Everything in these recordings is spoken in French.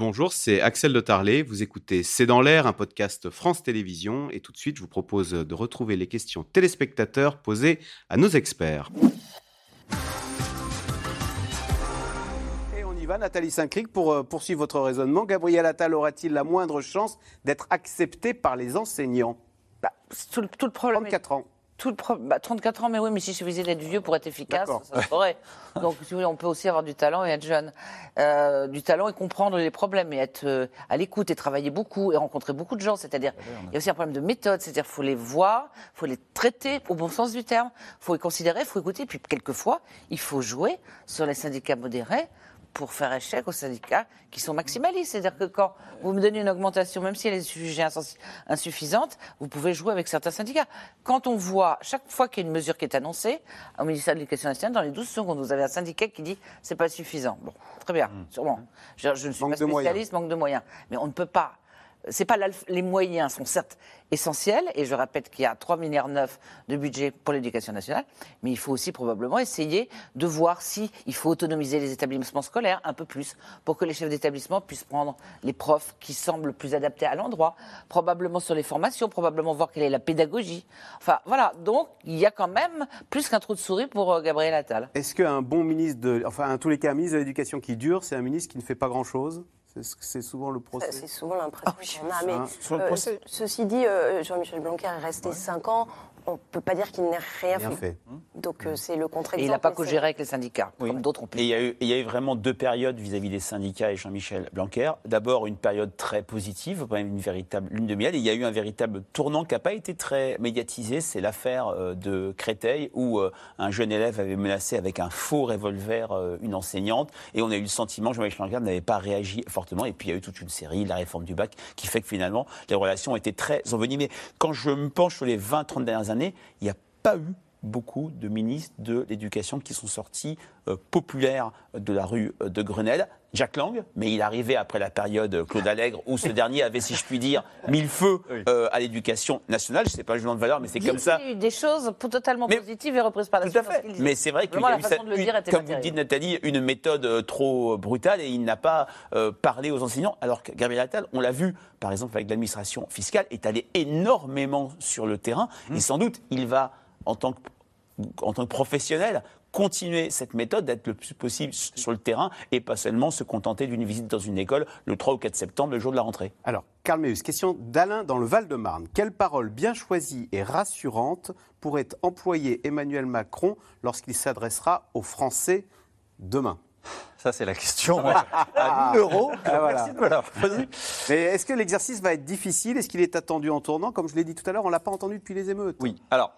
Bonjour, c'est Axel de Tarlet. Vous écoutez C'est dans l'air, un podcast France Télévisions. Et tout de suite, je vous propose de retrouver les questions téléspectateurs posées à nos experts. Et on y va, Nathalie Saint-Cric, pour euh, poursuivre votre raisonnement. Gabriel Attal aura-t-il la moindre chance d'être accepté par les enseignants? Bah, tout, le- tout le problème. est- 34 ans. Tout le pro- bah, 34 ans, mais oui, mais s'il suffisait d'être vieux pour être efficace, ça se ferait. Donc, si vous voulez, on peut aussi avoir du talent et être jeune. Euh, du talent et comprendre les problèmes et être euh, à l'écoute et travailler beaucoup et rencontrer beaucoup de gens. C'est-à-dire, il y a aussi un problème de méthode. C'est-à-dire, il faut les voir, il faut les traiter au bon sens du terme, il faut les considérer, faut écouter. Puis, quelquefois, il faut jouer sur les syndicats modérés pour faire échec aux syndicats qui sont maximalistes. C'est-à-dire que quand vous me donnez une augmentation, même si elle est jugée insuffisante, vous pouvez jouer avec certains syndicats. Quand on voit, chaque fois qu'il y a une mesure qui est annoncée, au ministère de l'Éducation nationale, dans les 12 secondes, vous avez un syndicat qui dit c'est pas suffisant. Bon, très bien, sûrement. Je, je ne suis Manque pas de spécialiste, manque de moyens. Mais on ne peut pas. C'est pas les moyens sont certes essentiels, et je répète qu'il y a 3 milliards 9 de budget pour l'éducation nationale, mais il faut aussi probablement essayer de voir si il faut autonomiser les établissements scolaires un peu plus pour que les chefs d'établissement puissent prendre les profs qui semblent plus adaptés à l'endroit, probablement sur les formations, probablement voir quelle est la pédagogie. Enfin voilà, donc il y a quand même plus qu'un trou de souris pour euh, Gabriel Attal. Est-ce qu'un bon ministre. Enfin, en tous les cas, un ministre de l'Éducation qui dure, c'est un ministre qui ne fait pas grand-chose? C'est ce- C'est souvent le procès. C'est souvent l'impression qu'on a. Mais Hein, sur le euh, procès. ceci dit, euh, Jean-Michel Blanquer est resté 5 ans. On ne peut pas dire qu'il n'ait rien, Rien fait. fait. Donc euh, c'est le contre-exemple. Et il n'a pas co-géré avec les syndicats, Oui. comme d'autres ont Et pu. il y, a eu, il y a eu vraiment deux périodes vis-à-vis des syndicats et Jean-Michel Blanquer. D'abord, une période très positive, quand même une véritable lune de miel. Et il y a eu un véritable tournant qui n'a pas été très médiatisé. C'est l'affaire euh, de Créteil, où euh, un jeune élève avait menacé avec un faux revolver une enseignante. Et on a eu le sentiment que Jean-Michel Blanquer n'avait pas réagi fortement. Et puis il y a eu toute une série, la réforme du bac, qui fait que finalement, les relations étaient très envenimées. Quand je me penche sur les 20-30 dernières il n'y a pas eu beaucoup de ministres de l'éducation qui sont sortis euh, populaires de la rue euh, de Grenelle. Jack Lang, mais il arrivait après la période Claude Allègre, où ce dernier avait, si je puis dire, mis le feu euh, à l'éducation nationale. Je ne sais pas le jugement de valeur, mais c'est comme ça. Il y a eu des choses totalement Mais- positives et reprises par la Tout à fait. Mais c'est vrai qu'il y Vraiment, a la eu façon cette- de le une- dire était comme vous le dites. Nathalie, une méthode euh, trop brutale et il n'a pas euh, parlé aux enseignants. Alors que Gabriel Attal, on l'a vu, par exemple avec l'administration fiscale, est allé énormément sur le terrain Mmh. et sans doute il va, en tant que, en tant que professionnel, continuer cette méthode d'être le plus possible sur le terrain et pas seulement se contenter d'une visite dans une école le 3 ou 4 septembre, le jour de la rentrée. Alors, Karl Meus, question d'Alain dans le Val-de-Marne. Quelle parole bien choisie et rassurante pourrait employer Emmanuel Macron lorsqu'il s'adressera aux Français demain? Ça, c'est la question à 1000 euros. Ah, voilà. Merci de me la poser. Mais est-ce que l'exercice va être difficile? Est-ce qu'il est attendu en tournant? Comme je l'ai dit tout à l'heure, on ne l'a pas entendu depuis les émeutes. Oui, alors,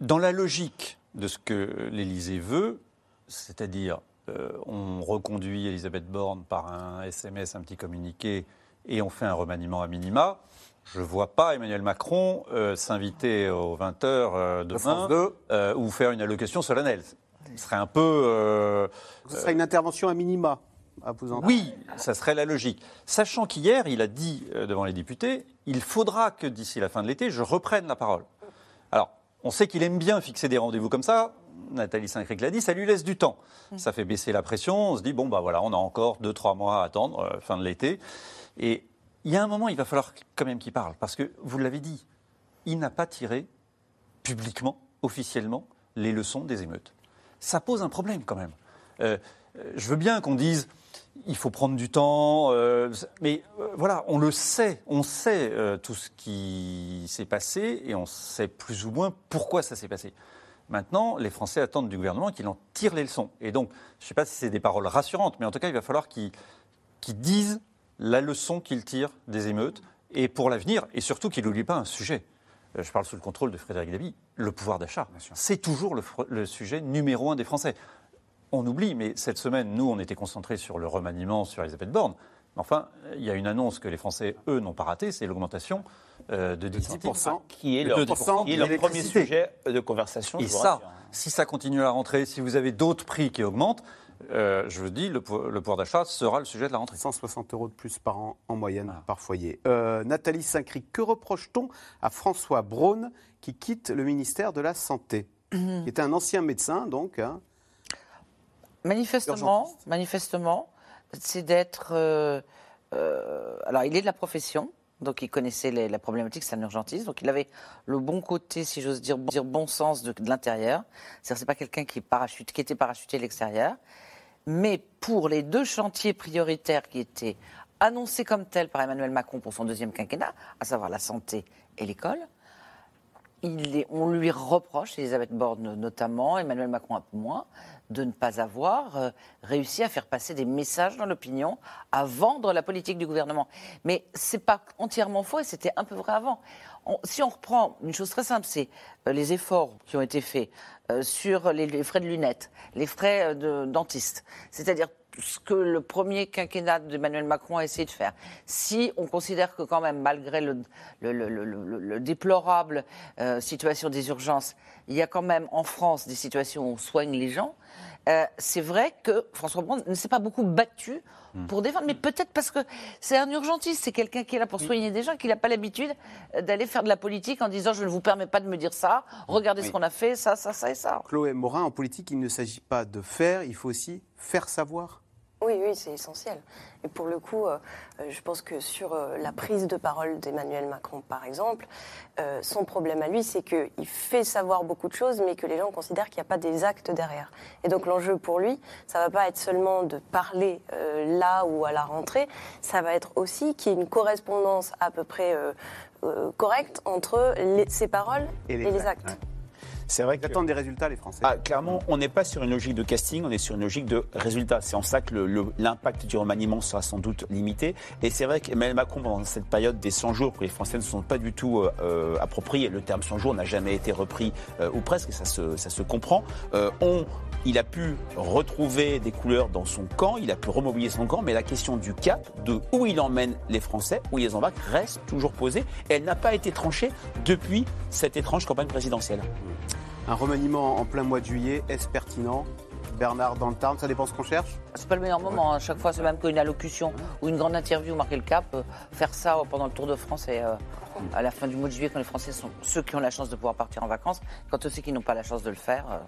dans la logique de ce que l'Élysée veut, c'est-à-dire euh, on reconduit Elisabeth Borne par un SMS, un petit communiqué, et on fait un remaniement à minima, je ne vois pas Emmanuel Macron euh, s'inviter aux 20h De demain 2, euh, ou faire une allocation solennelle. Ce serait un peu... euh, ce sera une intervention à minima. À vous entendre. Oui, ça serait la logique. Sachant qu'hier, il a dit euh, devant les députés, il faudra que d'ici la fin de l'été, je reprenne la parole. On sait qu'il aime bien fixer des rendez-vous comme ça. Nathalie Saint-Cric l'a dit, ça lui laisse du temps. Ça fait baisser la pression. On se dit, bon, bah voilà, on a encore deux, trois mois à attendre, euh, fin de l'été. Et il y a un moment, il va falloir quand même qu'il parle. Parce que, vous l'avez dit, il n'a pas tiré publiquement, officiellement, les leçons des émeutes. Ça pose un problème quand même. Euh, euh, je veux bien qu'on dise il faut prendre du temps, euh, mais euh, voilà, on le sait, on sait euh, tout ce qui s'est passé et on sait plus ou moins pourquoi ça s'est passé. Maintenant, les Français attendent du gouvernement qu'il en tire les leçons. Et donc, je ne sais pas si c'est des paroles rassurantes, mais en tout cas, il va falloir qu'il qu'il dise la leçon qu'il tire des émeutes et pour l'avenir, et surtout qu'il n'oublie pas un sujet. Je parle sous le contrôle de Frédéric Dabi, le pouvoir d'achat. C'est toujours le sujet numéro un des Français. On oublie, mais cette semaine, nous, on était concentrés sur le remaniement sur Elisabeth Borne. Mais Enfin, il y a une annonce que les Français, eux, n'ont pas ratée, c'est l'augmentation euh, de 10 centimes. Qui est leur, 2% qui est leur premier sujet de conversation. Et ça, si ça continue à rentrer, si vous avez d'autres prix qui augmentent, euh, je vous dis, le, pou- le pouvoir d'achat sera le sujet de la rentrée. 160 euros de plus par an en moyenne par foyer. Euh, Nathalie Saint-Cric, que reproche-t-on à François Braun qui quitte le ministère de la Santé qui était un ancien médecin, donc. hein. Manifestement, manifestement, c'est d'être euh, euh, alors, il est de la profession. Donc, il connaissait les- la problématique, c'est un urgentiste. Donc, il avait le bon côté, si j'ose dire, dire bon sens de, de l'intérieur. C'est-à-dire, c'est pas quelqu'un qui, parachute, qui était parachuté de l'extérieur. Mais pour les deux chantiers prioritaires qui étaient annoncés comme tels par Emmanuel Macron pour son deuxième quinquennat, à savoir la santé et l'école, on lui reproche, Elisabeth Borne notamment, Emmanuel Macron un peu moins, de ne pas avoir euh, réussi à faire passer des messages dans l'opinion, à vendre la politique du gouvernement. Mais c'est pas entièrement faux et c'était un peu vrai avant. Si on reprend une chose très simple, c'est euh, les efforts qui ont été faits euh, sur les, frais de lunettes, les frais de dentiste, c'est-à-dire ce que le premier quinquennat d'Emmanuel Macron a essayé de faire. Si on considère que quand même, malgré le, le- le- le- le- le déplorable euh, situation des urgences, il y a quand même en France des situations où on soigne les gens, euh, c'est vrai que François Braun ne s'est pas beaucoup battu pour défendre, mais peut-être parce que c'est un urgentiste, c'est quelqu'un qui est là pour soigner des gens, qui n'a pas l'habitude euh, d'aller faire de la politique en disant je ne vous permets pas de me dire ça, regardez ce qu'on a fait, ça, ça, ça et ça. Chloé Morin, en politique, il ne s'agit pas de faire, il faut aussi faire savoir. Oui, oui, c'est essentiel. Et pour le coup, euh, euh, je pense que sur euh, la prise de parole d'Emmanuel Macron, par exemple, euh, son problème à lui, c'est qu'il fait savoir beaucoup de choses, mais que les gens considèrent qu'il n'y a pas des actes derrière. Et donc l'enjeu pour lui, ça va pas être seulement de parler là ou à la rentrée, ça va être aussi qu'il y ait une correspondance à peu près correcte entre les- ses paroles Et et les actes, actes. ouais. C'est vrai Ils que. attendent des résultats, les Français. Ah, clairement, on n'est pas sur une logique de casting, on est sur une logique de résultat. C'est en ça que l'impact du remaniement sera sans doute limité. Et c'est vrai qu'Emmanuel Macron, pendant cette période des 100 jours, que les Français ne se sont pas du tout euh, euh, appropriés, le terme 100 jours n'a jamais été repris, euh, ou presque, ça se, ça se comprend, euh, on, il a pu retrouver des couleurs dans son camp, il a pu remobiliser son camp, mais la question du cap, de où il emmène les Français, où il les embarque, reste toujours posée. Et elle n'a pas été tranchée depuis cette étrange campagne présidentielle. Un remaniement en plein mois de juillet, est-ce pertinent Bernard dans le Tarn, ça dépend ce qu'on cherche C'est pas le meilleur moment. hein. Chaque fois, c'est même qu'une allocution ou une grande interview marquer le cap. euh, faire ça pendant le Tour de France et euh, à la fin du mois de juillet, quand les Français sont ceux qui ont la chance de pouvoir partir en vacances, quant à ceux qui n'ont pas la chance de le faire. euh,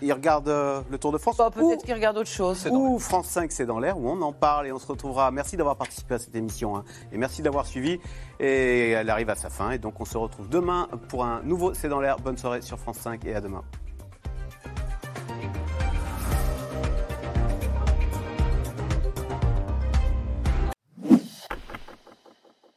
Il regarde euh, le Tour de France bah, Peut-être qu'ils regardent autre chose. ou France 5, c'est dans l'air, où on en parle et on se retrouvera. Merci d'avoir participé à cette émission hein, et merci d'avoir suivi. Et elle arrive à sa fin et donc on se retrouve demain pour un nouveau C'est dans l'air. Bonne soirée sur France 5 et à demain.